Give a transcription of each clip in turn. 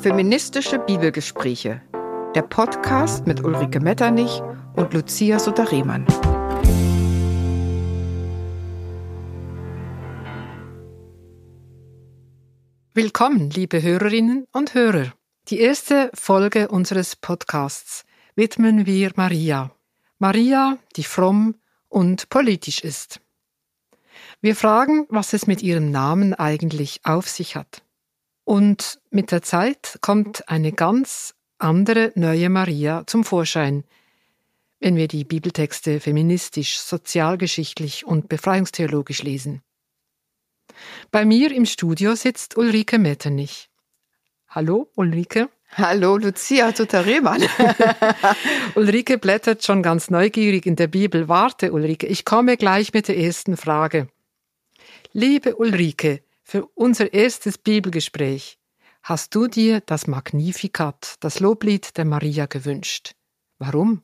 Feministische Bibelgespräche. Der Podcast mit Ulrike Metternich und Lucia Sutter-Rehmann. Willkommen, liebe Hörerinnen und Hörer. Die erste Folge unseres Podcasts widmen wir Maria. Maria, die fromm und politisch ist. Wir fragen, was es mit ihrem Namen eigentlich auf sich hat. Und mit der Zeit kommt eine ganz andere neue Maria zum Vorschein, wenn wir die Bibeltexte feministisch, sozialgeschichtlich und befreiungstheologisch lesen. Bei mir im Studio sitzt Ulrike Metternich. Hallo, Ulrike. Hallo, Lucia Tuttaremann. Ulrike blättert schon ganz neugierig in der Bibel. Warte, Ulrike, ich komme gleich mit der ersten Frage. Liebe Ulrike, für unser erstes Bibelgespräch hast du dir das Magnificat, das Loblied der Maria gewünscht. Warum?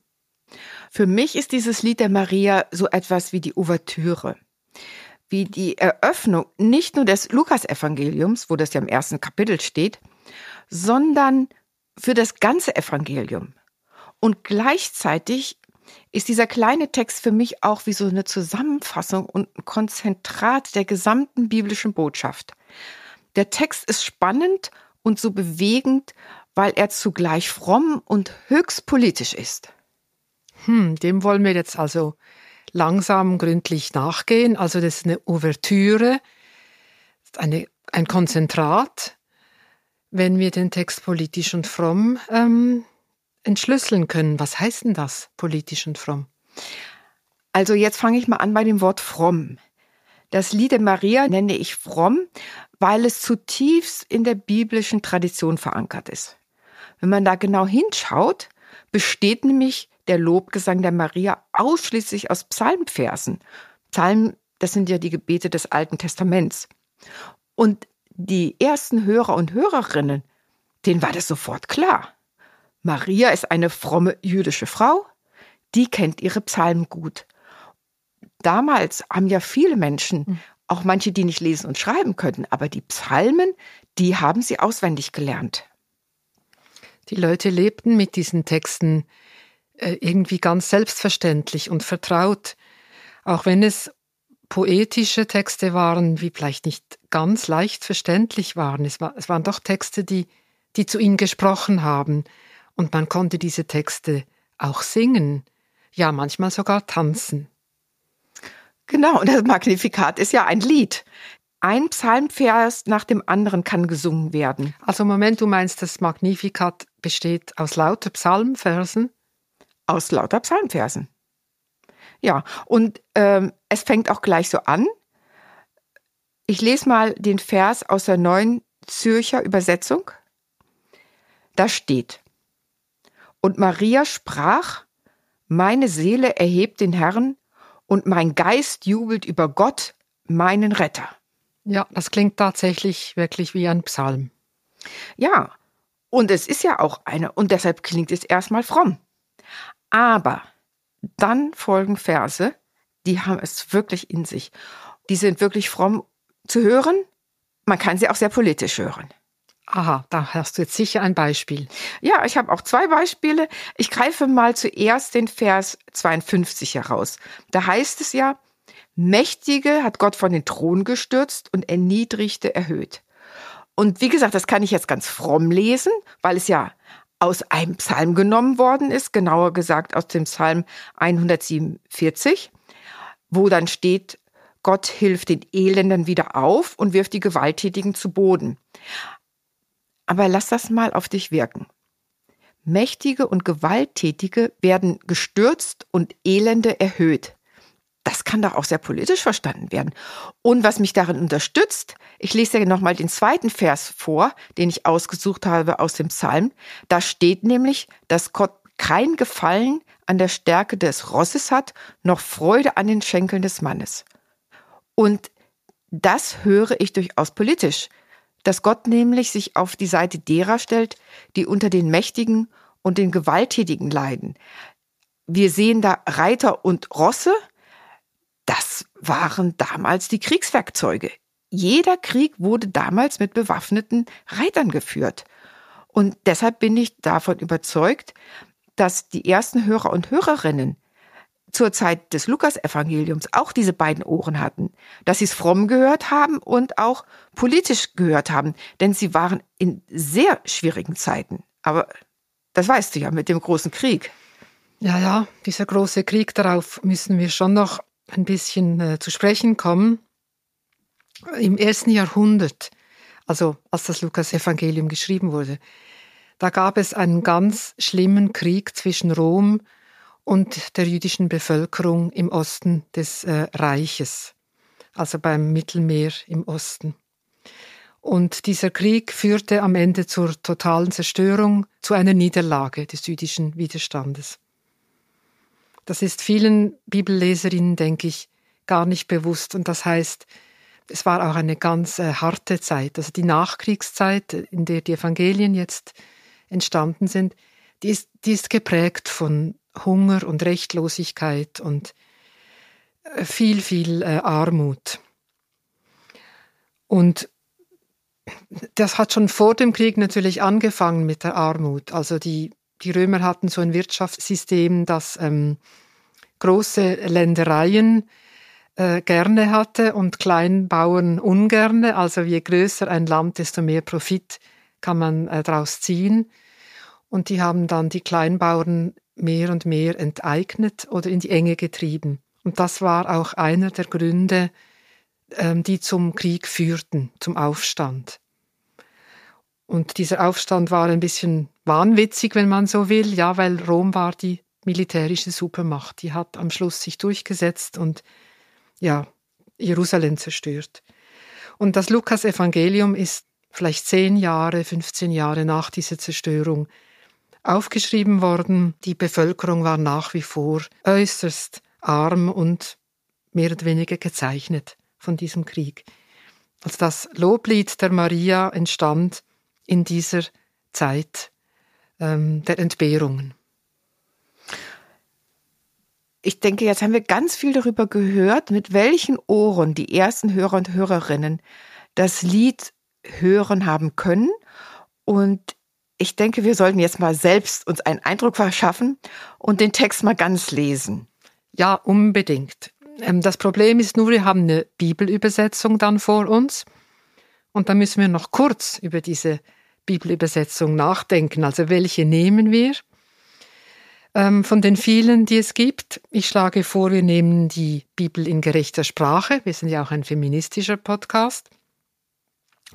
Für mich ist dieses Lied der Maria so etwas wie die Ouvertüre, wie die Eröffnung nicht nur des Lukasevangeliums, wo das ja im ersten Kapitel steht, sondern für das ganze Evangelium. Und gleichzeitig ist dieser kleine Text für mich auch wie so eine Zusammenfassung und ein Konzentrat der gesamten biblischen Botschaft. Der Text ist spannend und so bewegend, weil er zugleich fromm und höchst politisch ist. Hm, dem wollen wir jetzt also langsam gründlich nachgehen. Also das ist eine Ouvertüre, eine, ein Konzentrat, wenn wir den Text politisch und fromm ähm, entschlüsseln können. Was heißt denn das, politisch und fromm? Also jetzt fange ich mal an bei dem Wort fromm. Das Lied der Maria nenne ich fromm, weil es zutiefst in der biblischen Tradition verankert ist. Wenn man da genau hinschaut, besteht nämlich der Lobgesang der Maria ausschließlich aus Psalmversen. Psalmen, das sind ja die Gebete des Alten Testaments. Und die ersten Hörer und Hörerinnen, denen war das sofort klar. Maria ist eine fromme jüdische Frau, die kennt ihre Psalmen gut. Damals haben ja viele Menschen, hm. auch manche, die nicht lesen und schreiben können, aber die Psalmen, die haben sie auswendig gelernt. Die Leute lebten mit diesen Texten äh, irgendwie ganz selbstverständlich und vertraut, auch wenn es poetische Texte waren, wie vielleicht nicht ganz leicht verständlich waren. Es, war, es waren doch Texte, die, die zu ihnen gesprochen haben, und man konnte diese Texte auch singen, ja manchmal sogar tanzen. Genau, und das Magnifikat ist ja ein Lied. Ein Psalmvers nach dem anderen kann gesungen werden. Also Moment, du meinst, das Magnifikat besteht aus lauter Psalmversen? Aus lauter Psalmversen. Ja, und ähm, es fängt auch gleich so an. Ich lese mal den Vers aus der neuen Zürcher Übersetzung. Da steht, und Maria sprach, meine Seele erhebt den Herrn und mein Geist jubelt über Gott, meinen Retter. Ja, das klingt tatsächlich wirklich wie ein Psalm. Ja, und es ist ja auch eine, und deshalb klingt es erstmal fromm. Aber dann folgen Verse, die haben es wirklich in sich. Die sind wirklich fromm zu hören. Man kann sie auch sehr politisch hören. Aha, da hast du jetzt sicher ein Beispiel. Ja, ich habe auch zwei Beispiele. Ich greife mal zuerst den Vers 52 heraus. Da heißt es ja, Mächtige hat Gott von den Thron gestürzt und Erniedrigte erhöht. Und wie gesagt, das kann ich jetzt ganz fromm lesen, weil es ja aus einem Psalm genommen worden ist, genauer gesagt aus dem Psalm 147, wo dann steht, Gott hilft den Elenden wieder auf und wirft die Gewalttätigen zu Boden. Aber lass das mal auf dich wirken. Mächtige und Gewalttätige werden gestürzt und Elende erhöht. Das kann doch auch sehr politisch verstanden werden. Und was mich darin unterstützt, ich lese dir nochmal den zweiten Vers vor, den ich ausgesucht habe aus dem Psalm. Da steht nämlich, dass Gott kein Gefallen an der Stärke des Rosses hat, noch Freude an den Schenkeln des Mannes. Und das höre ich durchaus politisch dass Gott nämlich sich auf die Seite derer stellt, die unter den Mächtigen und den Gewalttätigen leiden. Wir sehen da Reiter und Rosse. Das waren damals die Kriegswerkzeuge. Jeder Krieg wurde damals mit bewaffneten Reitern geführt. Und deshalb bin ich davon überzeugt, dass die ersten Hörer und Hörerinnen zur Zeit des Lukas-Evangeliums auch diese beiden Ohren hatten, dass sie es fromm gehört haben und auch politisch gehört haben, denn sie waren in sehr schwierigen Zeiten. Aber das weißt du ja mit dem großen Krieg. Ja, ja, dieser große Krieg, darauf müssen wir schon noch ein bisschen äh, zu sprechen kommen. Im ersten Jahrhundert, also als das Lukas-Evangelium geschrieben wurde, da gab es einen ganz schlimmen Krieg zwischen Rom und der jüdischen Bevölkerung im Osten des äh, Reiches, also beim Mittelmeer im Osten. Und dieser Krieg führte am Ende zur totalen Zerstörung, zu einer Niederlage des jüdischen Widerstandes. Das ist vielen Bibelleserinnen, denke ich, gar nicht bewusst. Und das heißt, es war auch eine ganz äh, harte Zeit. Also die Nachkriegszeit, in der die Evangelien jetzt entstanden sind, die ist, die ist geprägt von Hunger und Rechtlosigkeit und äh, viel, viel äh, Armut. Und das hat schon vor dem Krieg natürlich angefangen mit der Armut. Also die, die Römer hatten so ein Wirtschaftssystem, das ähm, große Ländereien äh, gerne hatte und Kleinbauern ungerne. Also je größer ein Land, desto mehr Profit kann man äh, daraus ziehen. Und die haben dann die Kleinbauern mehr und mehr enteignet oder in die Enge getrieben. Und das war auch einer der Gründe, ähm, die zum Krieg führten, zum Aufstand. Und dieser Aufstand war ein bisschen wahnwitzig, wenn man so will, ja, weil Rom war die militärische Supermacht. Die hat am Schluss sich durchgesetzt und ja, Jerusalem zerstört. Und das Lukas-Evangelium ist vielleicht zehn Jahre, 15 Jahre nach dieser Zerstörung aufgeschrieben worden. Die Bevölkerung war nach wie vor äußerst arm und mehr oder weniger gezeichnet von diesem Krieg. Also das Loblied der Maria entstand in dieser Zeit ähm, der Entbehrungen. Ich denke, jetzt haben wir ganz viel darüber gehört, mit welchen Ohren die ersten Hörer und Hörerinnen das Lied hören haben können. Und ich denke, wir sollten jetzt mal selbst uns einen Eindruck verschaffen und den Text mal ganz lesen. Ja, unbedingt. Ähm, das Problem ist nur, wir haben eine Bibelübersetzung dann vor uns und da müssen wir noch kurz über diese Bibelübersetzung nachdenken. Also welche nehmen wir? Ähm, von den vielen, die es gibt. Ich schlage vor, wir nehmen die Bibel in gerechter Sprache. Wir sind ja auch ein feministischer Podcast.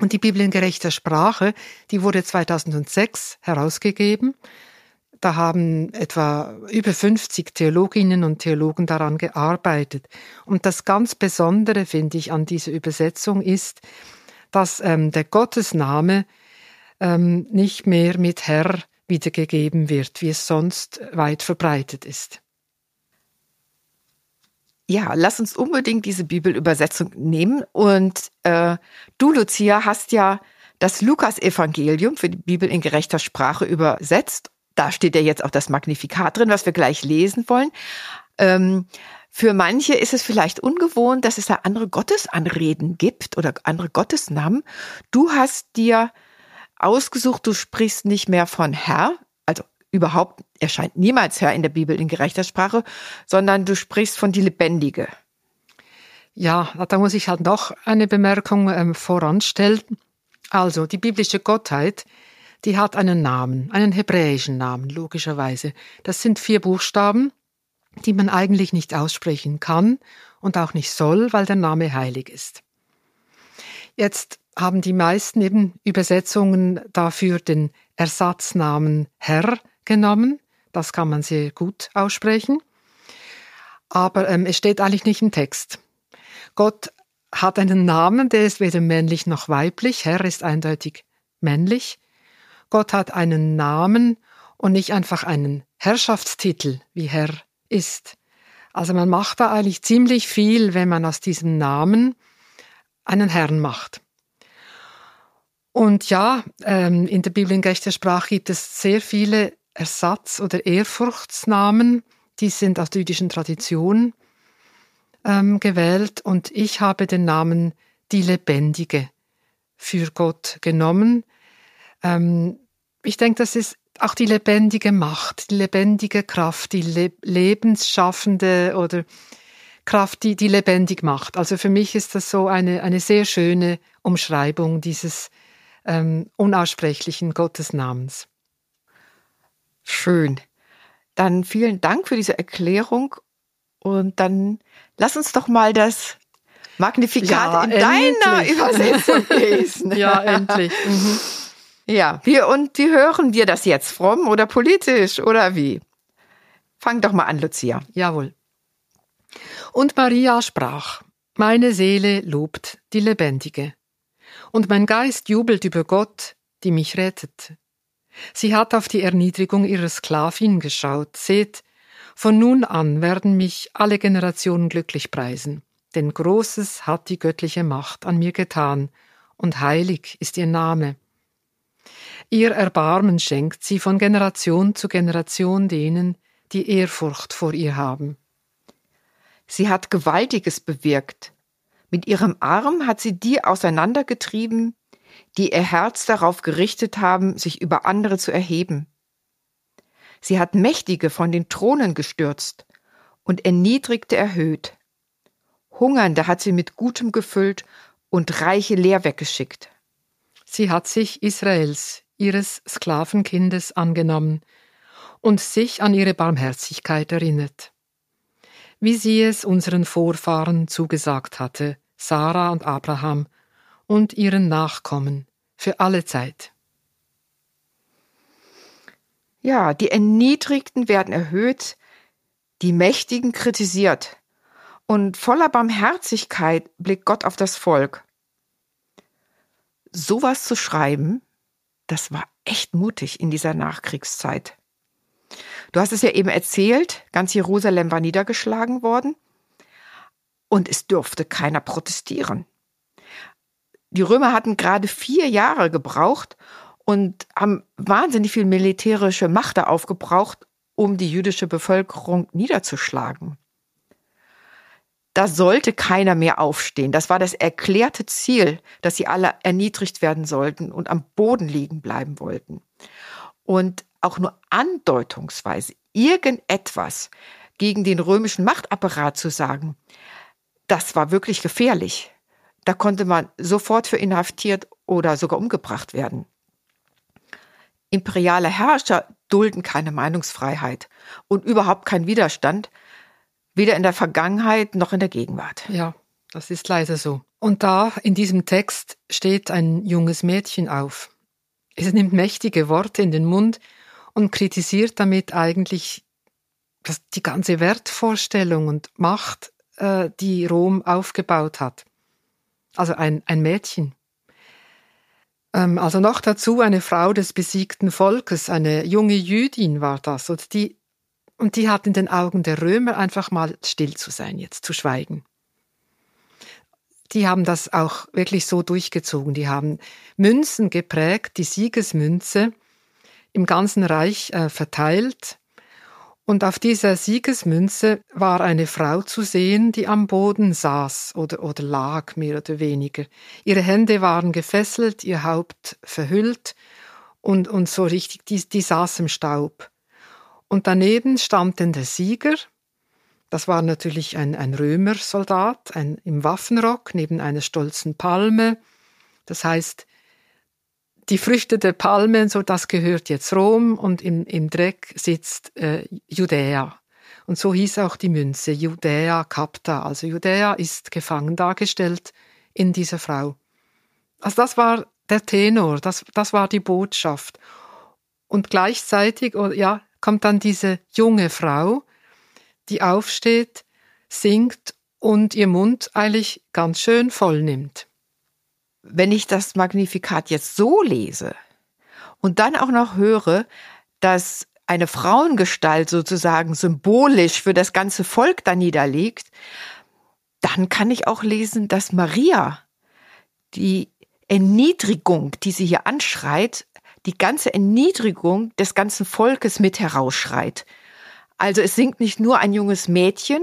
Und die Bibel in gerechter Sprache, die wurde 2006 herausgegeben. Da haben etwa über 50 Theologinnen und Theologen daran gearbeitet. Und das ganz Besondere, finde ich, an dieser Übersetzung ist, dass ähm, der Gottesname ähm, nicht mehr mit Herr wiedergegeben wird, wie es sonst weit verbreitet ist. Ja, lass uns unbedingt diese Bibelübersetzung nehmen. Und äh, du, Lucia, hast ja das Lukas-Evangelium für die Bibel in gerechter Sprache übersetzt. Da steht ja jetzt auch das Magnifikat drin, was wir gleich lesen wollen. Ähm, für manche ist es vielleicht ungewohnt, dass es da andere Gottesanreden gibt oder andere Gottesnamen. Du hast dir ausgesucht, du sprichst nicht mehr von Herr, überhaupt erscheint niemals Herr in der Bibel in gerechter Sprache, sondern du sprichst von die Lebendige. Ja, da muss ich halt noch eine Bemerkung ähm, voranstellen. Also, die biblische Gottheit, die hat einen Namen, einen hebräischen Namen, logischerweise. Das sind vier Buchstaben, die man eigentlich nicht aussprechen kann und auch nicht soll, weil der Name heilig ist. Jetzt haben die meisten eben Übersetzungen dafür den Ersatznamen Herr genommen. Das kann man sehr gut aussprechen. Aber ähm, es steht eigentlich nicht im Text. Gott hat einen Namen, der ist weder männlich noch weiblich. Herr ist eindeutig männlich. Gott hat einen Namen und nicht einfach einen Herrschaftstitel, wie Herr ist. Also man macht da eigentlich ziemlich viel, wenn man aus diesem Namen einen Herrn macht. Und ja, ähm, in der Bibel in gerechter Sprache gibt es sehr viele Ersatz- oder Ehrfurchtsnamen, die sind aus der jüdischen Tradition ähm, gewählt und ich habe den Namen die Lebendige für Gott genommen. Ähm, ich denke, das ist auch die lebendige Macht, die lebendige Kraft, die le lebensschaffende oder Kraft, die, die lebendig macht. Also für mich ist das so eine, eine sehr schöne Umschreibung dieses ähm, unaussprechlichen Gottesnamens. Schön. Dann vielen Dank für diese Erklärung und dann lass uns doch mal das Magnifikat ja, in endlich. deiner Übersetzung lesen. ja, endlich. Mhm. Ja, wie, und wie hören wir das jetzt? Fromm oder politisch oder wie? Fang doch mal an, Lucia. Jawohl. Und Maria sprach, meine Seele lobt die Lebendige. Und mein Geist jubelt über Gott, die mich rettet. Sie hat auf die Erniedrigung ihrer Sklavin geschaut. Seht, von nun an werden mich alle Generationen glücklich preisen, denn Großes hat die göttliche Macht an mir getan, und heilig ist ihr Name. Ihr Erbarmen schenkt sie von Generation zu Generation denen, die Ehrfurcht vor ihr haben. Sie hat Gewaltiges bewirkt. Mit ihrem Arm hat sie die auseinandergetrieben, die ihr Herz darauf gerichtet haben, sich über andere zu erheben. Sie hat Mächtige von den Thronen gestürzt und Erniedrigte erhöht. Hungernde hat sie mit Gutem gefüllt und Reiche leer weggeschickt. Sie hat sich Israels, ihres Sklavenkindes, angenommen und sich an ihre Barmherzigkeit erinnert wie sie es unseren Vorfahren zugesagt hatte, Sarah und Abraham und ihren Nachkommen für alle Zeit. Ja, die Erniedrigten werden erhöht, die Mächtigen kritisiert. Und voller Barmherzigkeit blickt Gott auf das Volk. Sowas zu schreiben, das war echt mutig in dieser Nachkriegszeit. Du hast es ja eben erzählt, ganz Jerusalem war niedergeschlagen worden und es durfte keiner protestieren. Die Römer hatten gerade vier Jahre gebraucht und haben wahnsinnig viel militärische Macht aufgebraucht, um die jüdische Bevölkerung niederzuschlagen. Da sollte keiner mehr aufstehen. Das war das erklärte Ziel, dass sie alle erniedrigt werden sollten und am Boden liegen bleiben wollten. Und auch nur andeutungsweise irgendetwas gegen den römischen Machtapparat zu sagen, das war wirklich gefährlich. Da konnte man sofort für inhaftiert oder sogar umgebracht werden. Imperiale Herrscher dulden keine Meinungsfreiheit und überhaupt keinen Widerstand, weder in der Vergangenheit noch in der Gegenwart. Ja, das ist leider so. Und da in diesem Text steht ein junges Mädchen auf. Es nimmt mächtige Worte in den Mund und kritisiert damit eigentlich die ganze Wertvorstellung und Macht, äh, die Rom aufgebaut hat. Also ein, ein Mädchen. Ähm, also noch dazu eine Frau des besiegten Volkes, eine junge Jüdin war das. Und die, und die hat in den Augen der Römer einfach mal still zu sein, jetzt zu schweigen die haben das auch wirklich so durchgezogen. Die haben Münzen geprägt, die Siegesmünze im ganzen Reich äh, verteilt. Und auf dieser Siegesmünze war eine Frau zu sehen, die am Boden saß oder, oder lag, mehr oder weniger. Ihre Hände waren gefesselt, ihr Haupt verhüllt und, und so richtig, die, die saß im Staub. Und daneben stand denn der Sieger, das war natürlich ein, ein Römersoldat, ein, im Waffenrock neben einer stolzen Palme. Das heißt, die Früchte der Palme, so das gehört jetzt Rom und im, im Dreck sitzt äh, Judäa. Und so hieß auch die Münze, Judäa Capta. Also Judäa ist gefangen dargestellt in dieser Frau. Also das war der Tenor, das, das war die Botschaft. Und gleichzeitig, ja, kommt dann diese junge Frau, die aufsteht, singt und ihr Mund eigentlich ganz schön voll nimmt. Wenn ich das Magnifikat jetzt so lese und dann auch noch höre, dass eine Frauengestalt sozusagen symbolisch für das ganze Volk da niederliegt, dann kann ich auch lesen, dass Maria die Erniedrigung, die sie hier anschreit, die ganze Erniedrigung des ganzen Volkes mit herausschreit. Also es singt nicht nur ein junges Mädchen,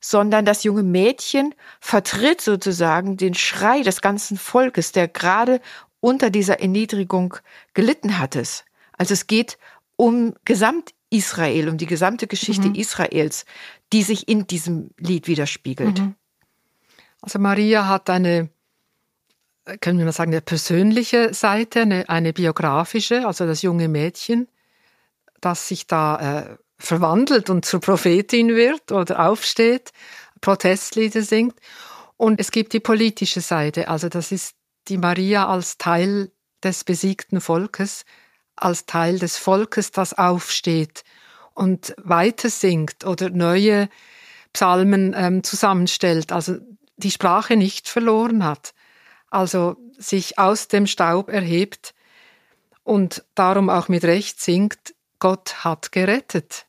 sondern das junge Mädchen vertritt sozusagen den Schrei des ganzen Volkes, der gerade unter dieser Erniedrigung gelitten hat es. Also es geht um Gesamt-Israel, um die gesamte Geschichte mhm. Israels, die sich in diesem Lied widerspiegelt. Mhm. Also Maria hat eine, können wir mal sagen, eine persönliche Seite, eine, eine biografische, also das junge Mädchen, das sich da äh, verwandelt und zur Prophetin wird oder aufsteht, Protestlieder singt. Und es gibt die politische Seite, also das ist die Maria als Teil des besiegten Volkes, als Teil des Volkes, das aufsteht und weiter singt oder neue Psalmen ähm, zusammenstellt, also die Sprache nicht verloren hat, also sich aus dem Staub erhebt und darum auch mit Recht singt, Gott hat gerettet.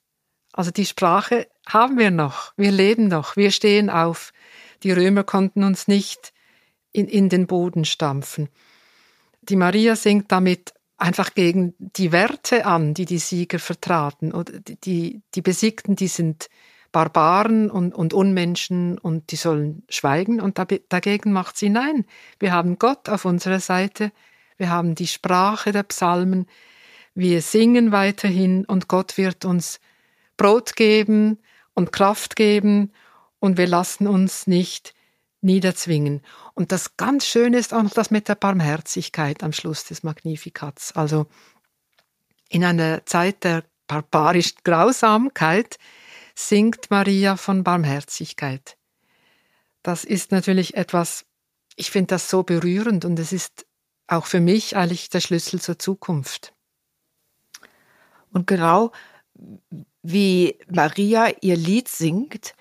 Also die Sprache haben wir noch, wir leben noch, wir stehen auf. Die Römer konnten uns nicht in, in den Boden stampfen. Die Maria singt damit einfach gegen die Werte an, die die Sieger vertraten. Oder die, die Besiegten, die sind Barbaren und, und Unmenschen und die sollen schweigen. Und dagegen macht sie nein. Wir haben Gott auf unserer Seite. Wir haben die Sprache der Psalmen. Wir singen weiterhin und Gott wird uns Brot geben und Kraft geben und wir lassen uns nicht niederzwingen. Und das ganz Schöne ist auch noch das mit der Barmherzigkeit am Schluss des Magnifikats. Also in einer Zeit der barbarischen Grausamkeit singt Maria von Barmherzigkeit. Das ist natürlich etwas, ich finde das so berührend und es ist auch für mich eigentlich der Schlüssel zur Zukunft. Und genau wie Maria ihr Lied singt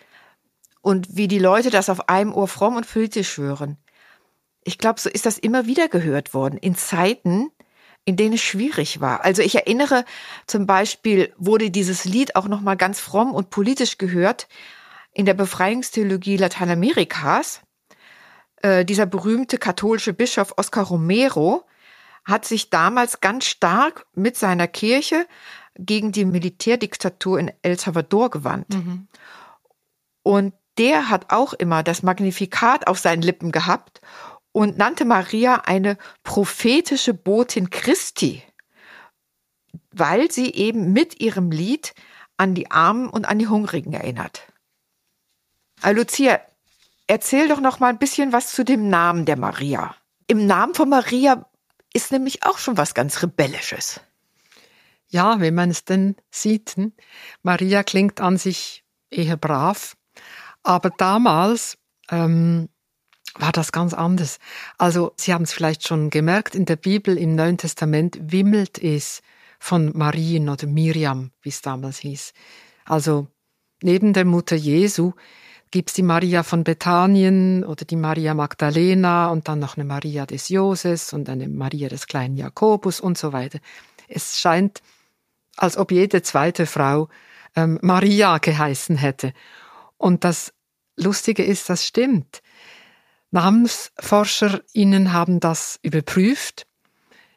und wie die Leute das auf einem Ohr fromm und politisch hören. Ich glaube, so ist das immer wieder gehört worden in Zeiten, in denen es schwierig war. Also ich erinnere zum Beispiel, wurde dieses Lied auch noch mal ganz fromm und politisch gehört in der Befreiungstheologie Lateinamerikas. Äh, dieser berühmte katholische Bischof Oscar Romero hat sich damals ganz stark mit seiner Kirche gegen die Militärdiktatur in El Salvador gewandt. Mhm. Und der hat auch immer das Magnifikat auf seinen Lippen gehabt und nannte Maria eine prophetische Botin Christi, weil sie eben mit ihrem Lied an die Armen und an die Hungrigen erinnert. Also Lucia, erzähl doch noch mal ein bisschen was zu dem Namen der Maria. Im Namen von Maria ist nämlich auch schon was ganz Rebellisches. Ja, wenn man es denn sieht. Hm? Maria klingt an sich eher brav, aber damals ähm, war das ganz anders. Also Sie haben es vielleicht schon gemerkt, in der Bibel im Neuen Testament wimmelt es von Marien oder Miriam, wie es damals hieß. Also neben der Mutter Jesu gibt es die Maria von Bethanien oder die Maria Magdalena und dann noch eine Maria des Joses und eine Maria des kleinen Jakobus und so weiter. Es scheint als ob jede zweite Frau ähm, Maria geheißen hätte. Und das Lustige ist, das stimmt. NamensforscherInnen haben das überprüft,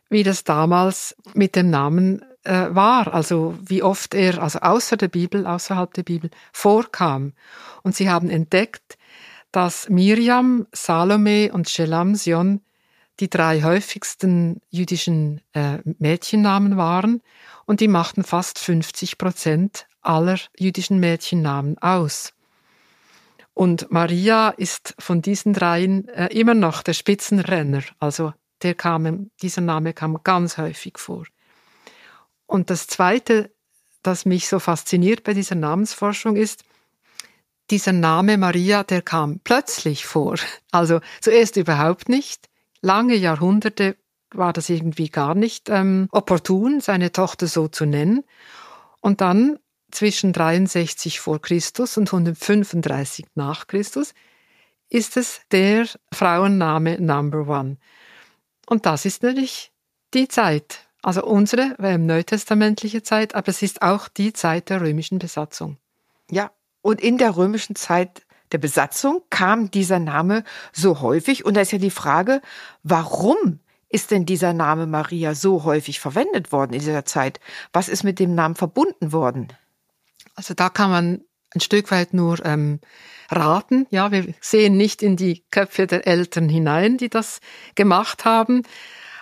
wie das damals mit dem Namen äh, war, also wie oft er, also außer der Bibel, außerhalb der Bibel, vorkam. Und sie haben entdeckt, dass Miriam, Salome und Shelamsion die drei häufigsten jüdischen äh, Mädchennamen waren und die machten fast 50 Prozent aller jüdischen Mädchennamen aus. Und Maria ist von diesen dreien äh, immer noch der Spitzenrenner, also der kam, dieser Name kam ganz häufig vor. Und das Zweite, das mich so fasziniert bei dieser Namensforschung ist, dieser Name Maria, der kam plötzlich vor. Also zuerst überhaupt nicht. Lange Jahrhunderte war das irgendwie gar nicht ähm, opportun, seine Tochter so zu nennen. Und dann zwischen 63 vor Christus und 135 nach Christus ist es der Frauenname Number One. Und das ist natürlich die Zeit, also unsere neutestamentliche Zeit, aber es ist auch die Zeit der römischen Besatzung. Ja, und in der römischen Zeit der Besatzung kam dieser Name so häufig. Und da ist ja die Frage, warum ist denn dieser Name Maria so häufig verwendet worden in dieser Zeit? Was ist mit dem Namen verbunden worden? Also da kann man ein Stück weit nur ähm, raten. Ja, wir sehen nicht in die Köpfe der Eltern hinein, die das gemacht haben.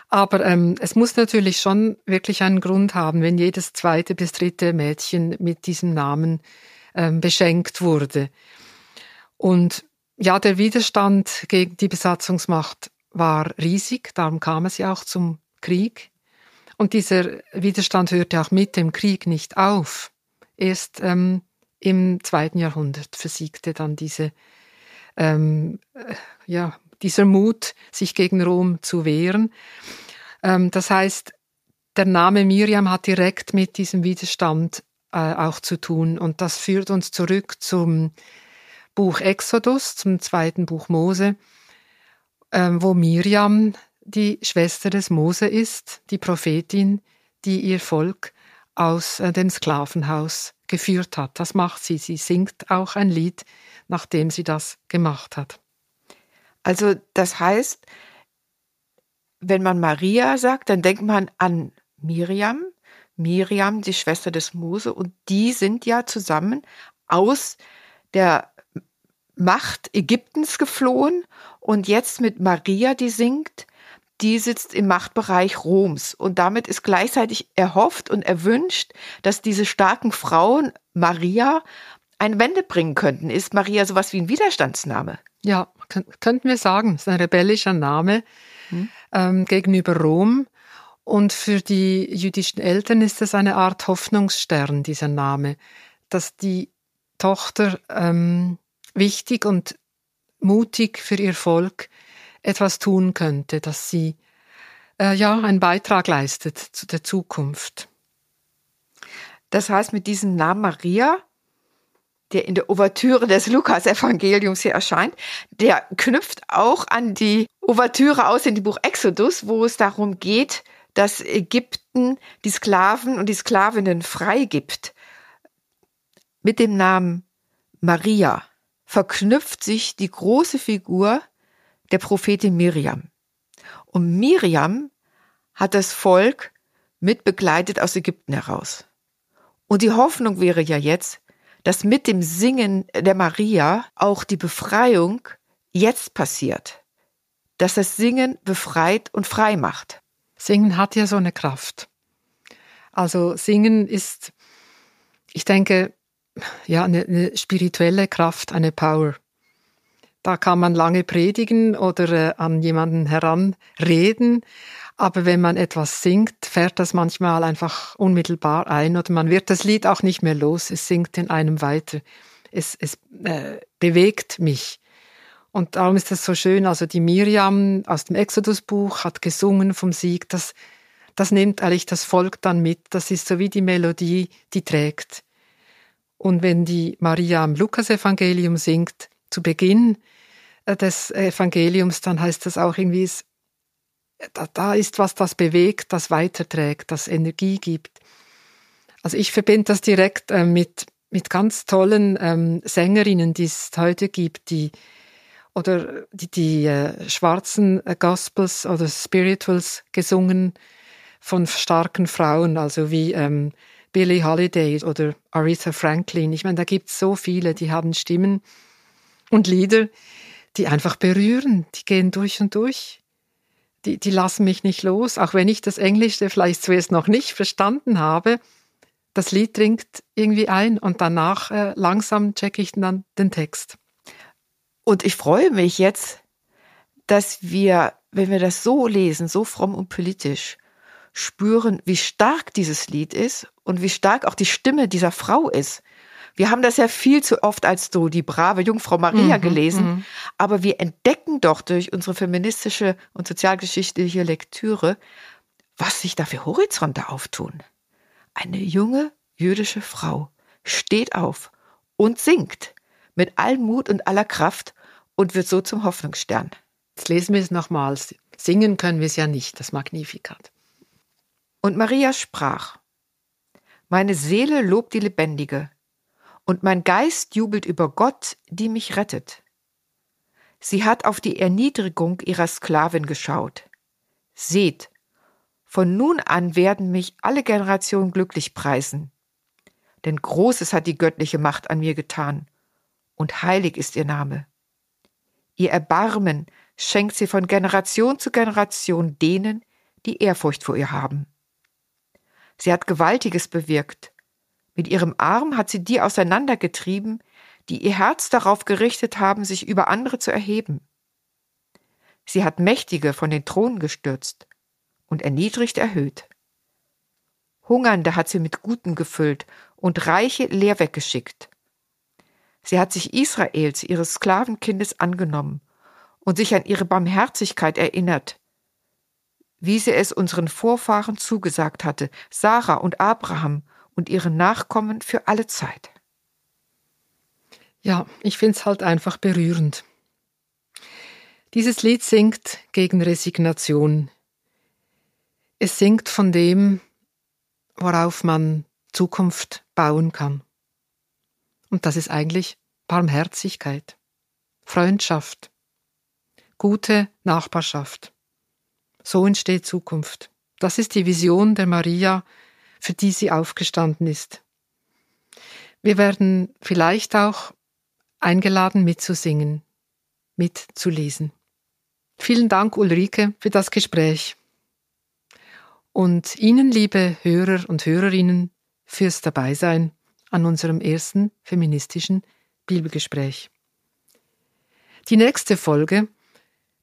Aber ähm, es muss natürlich schon wirklich einen Grund haben, wenn jedes zweite bis dritte Mädchen mit diesem Namen ähm, beschenkt wurde. Und ja, der Widerstand gegen die Besatzungsmacht war riesig, darum kam es ja auch zum Krieg. Und dieser Widerstand hörte auch mit dem Krieg nicht auf. Erst ähm, im zweiten Jahrhundert versiegte dann diese, ähm, äh, ja, dieser Mut, sich gegen Rom zu wehren. Ähm, das heißt, der Name Miriam hat direkt mit diesem Widerstand äh, auch zu tun. Und das führt uns zurück zum Buch Exodus, zum zweiten Buch Mose, ähm, wo Miriam die Schwester des Mose ist, die Prophetin, die ihr Volk aus äh, dem Sklavenhaus geführt hat. Das macht sie. Sie singt auch ein Lied, nachdem sie das gemacht hat. Also das heißt, wenn man Maria sagt, dann denkt man an Miriam, Miriam, die Schwester des Mose, und die sind ja zusammen aus der Macht Ägyptens geflohen und jetzt mit Maria, die singt, die sitzt im Machtbereich Roms. Und damit ist gleichzeitig erhofft und erwünscht, dass diese starken Frauen Maria eine Wende bringen könnten. Ist Maria sowas wie ein Widerstandsname? Ja, könnten wir sagen. Es ist ein rebellischer Name hm. ähm, gegenüber Rom. Und für die jüdischen Eltern ist es eine Art Hoffnungsstern, dieser Name, dass die Tochter ähm, wichtig und mutig für ihr Volk etwas tun könnte, dass sie äh, ja einen Beitrag leistet zu der Zukunft. Das heißt, mit diesem Namen Maria, der in der Ouvertüre des Lukas-Evangeliums hier erscheint, der knüpft auch an die Ouvertüre aus in dem Buch Exodus, wo es darum geht, dass Ägypten die Sklaven und die Sklavinnen freigibt. Mit dem Namen Maria verknüpft sich die große Figur der Prophetin Miriam. Und Miriam hat das Volk mitbegleitet aus Ägypten heraus. Und die Hoffnung wäre ja jetzt, dass mit dem Singen der Maria auch die Befreiung jetzt passiert. Dass das Singen befreit und frei macht. Singen hat ja so eine Kraft. Also Singen ist, ich denke, ja, eine, eine spirituelle Kraft, eine Power. Da kann man lange predigen oder äh, an jemanden heranreden, aber wenn man etwas singt, fährt das manchmal einfach unmittelbar ein oder man wird das Lied auch nicht mehr los, es singt in einem weiter. Es, es äh, bewegt mich. Und darum ist es so schön, also die Miriam aus dem Exodus-Buch hat gesungen vom Sieg, das, das nimmt eigentlich das Volk dann mit, das ist so wie die Melodie, die trägt. Und wenn die Maria im Lukasevangelium singt, zu Beginn äh, des Evangeliums, dann heißt das auch irgendwie, da, da ist was, das bewegt, das weiterträgt, das Energie gibt. Also ich verbinde das direkt äh, mit, mit ganz tollen ähm, Sängerinnen, die es heute gibt, die oder die, die äh, schwarzen äh, Gospels oder Spirituals gesungen von starken Frauen, also wie ähm, Billie Holiday oder Aretha Franklin. Ich meine, da gibt es so viele, die haben Stimmen und Lieder, die einfach berühren, die gehen durch und durch. Die, die lassen mich nicht los, auch wenn ich das Englische vielleicht zuerst noch nicht verstanden habe. Das Lied dringt irgendwie ein und danach äh, langsam checke ich dann den Text. Und ich freue mich jetzt, dass wir, wenn wir das so lesen, so fromm und politisch, spüren, wie stark dieses Lied ist und wie stark auch die Stimme dieser Frau ist. Wir haben das ja viel zu oft als so die brave Jungfrau Maria mhm, gelesen, mhm. aber wir entdecken doch durch unsere feministische und sozialgeschichtliche Lektüre, was sich da für Horizonte auftun. Eine junge jüdische Frau steht auf und singt mit allem Mut und aller Kraft und wird so zum Hoffnungsstern. Jetzt lesen wir es nochmals. Singen können wir es ja nicht, das Magnificat. Und Maria sprach, Meine Seele lobt die Lebendige, und mein Geist jubelt über Gott, die mich rettet. Sie hat auf die Erniedrigung ihrer Sklavin geschaut. Seht, von nun an werden mich alle Generationen glücklich preisen. Denn Großes hat die göttliche Macht an mir getan, und heilig ist ihr Name. Ihr Erbarmen schenkt sie von Generation zu Generation denen, die Ehrfurcht vor ihr haben. Sie hat Gewaltiges bewirkt. Mit ihrem Arm hat sie die auseinandergetrieben, die ihr Herz darauf gerichtet haben, sich über andere zu erheben. Sie hat Mächtige von den Thronen gestürzt und erniedrigt erhöht. Hungernde hat sie mit Guten gefüllt und Reiche leer weggeschickt. Sie hat sich Israels, ihres Sklavenkindes, angenommen und sich an ihre Barmherzigkeit erinnert, wie sie es unseren Vorfahren zugesagt hatte, Sarah und Abraham und ihren Nachkommen für alle Zeit. Ja, ich finde es halt einfach berührend. Dieses Lied singt gegen Resignation. Es singt von dem, worauf man Zukunft bauen kann. Und das ist eigentlich Barmherzigkeit, Freundschaft, gute Nachbarschaft. So entsteht Zukunft. Das ist die Vision der Maria, für die sie aufgestanden ist. Wir werden vielleicht auch eingeladen mitzusingen, mitzulesen. Vielen Dank, Ulrike, für das Gespräch. Und Ihnen, liebe Hörer und Hörerinnen, fürs Dabeisein an unserem ersten feministischen Bibelgespräch. Die nächste Folge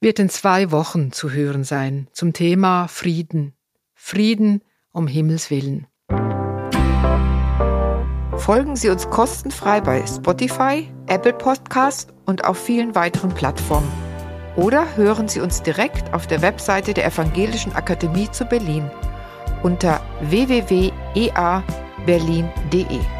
wird in zwei Wochen zu hören sein zum Thema Frieden. Frieden um Himmels willen. Folgen Sie uns kostenfrei bei Spotify, Apple Podcast und auf vielen weiteren Plattformen. Oder hören Sie uns direkt auf der Webseite der Evangelischen Akademie zu Berlin unter www.eaberlin.de.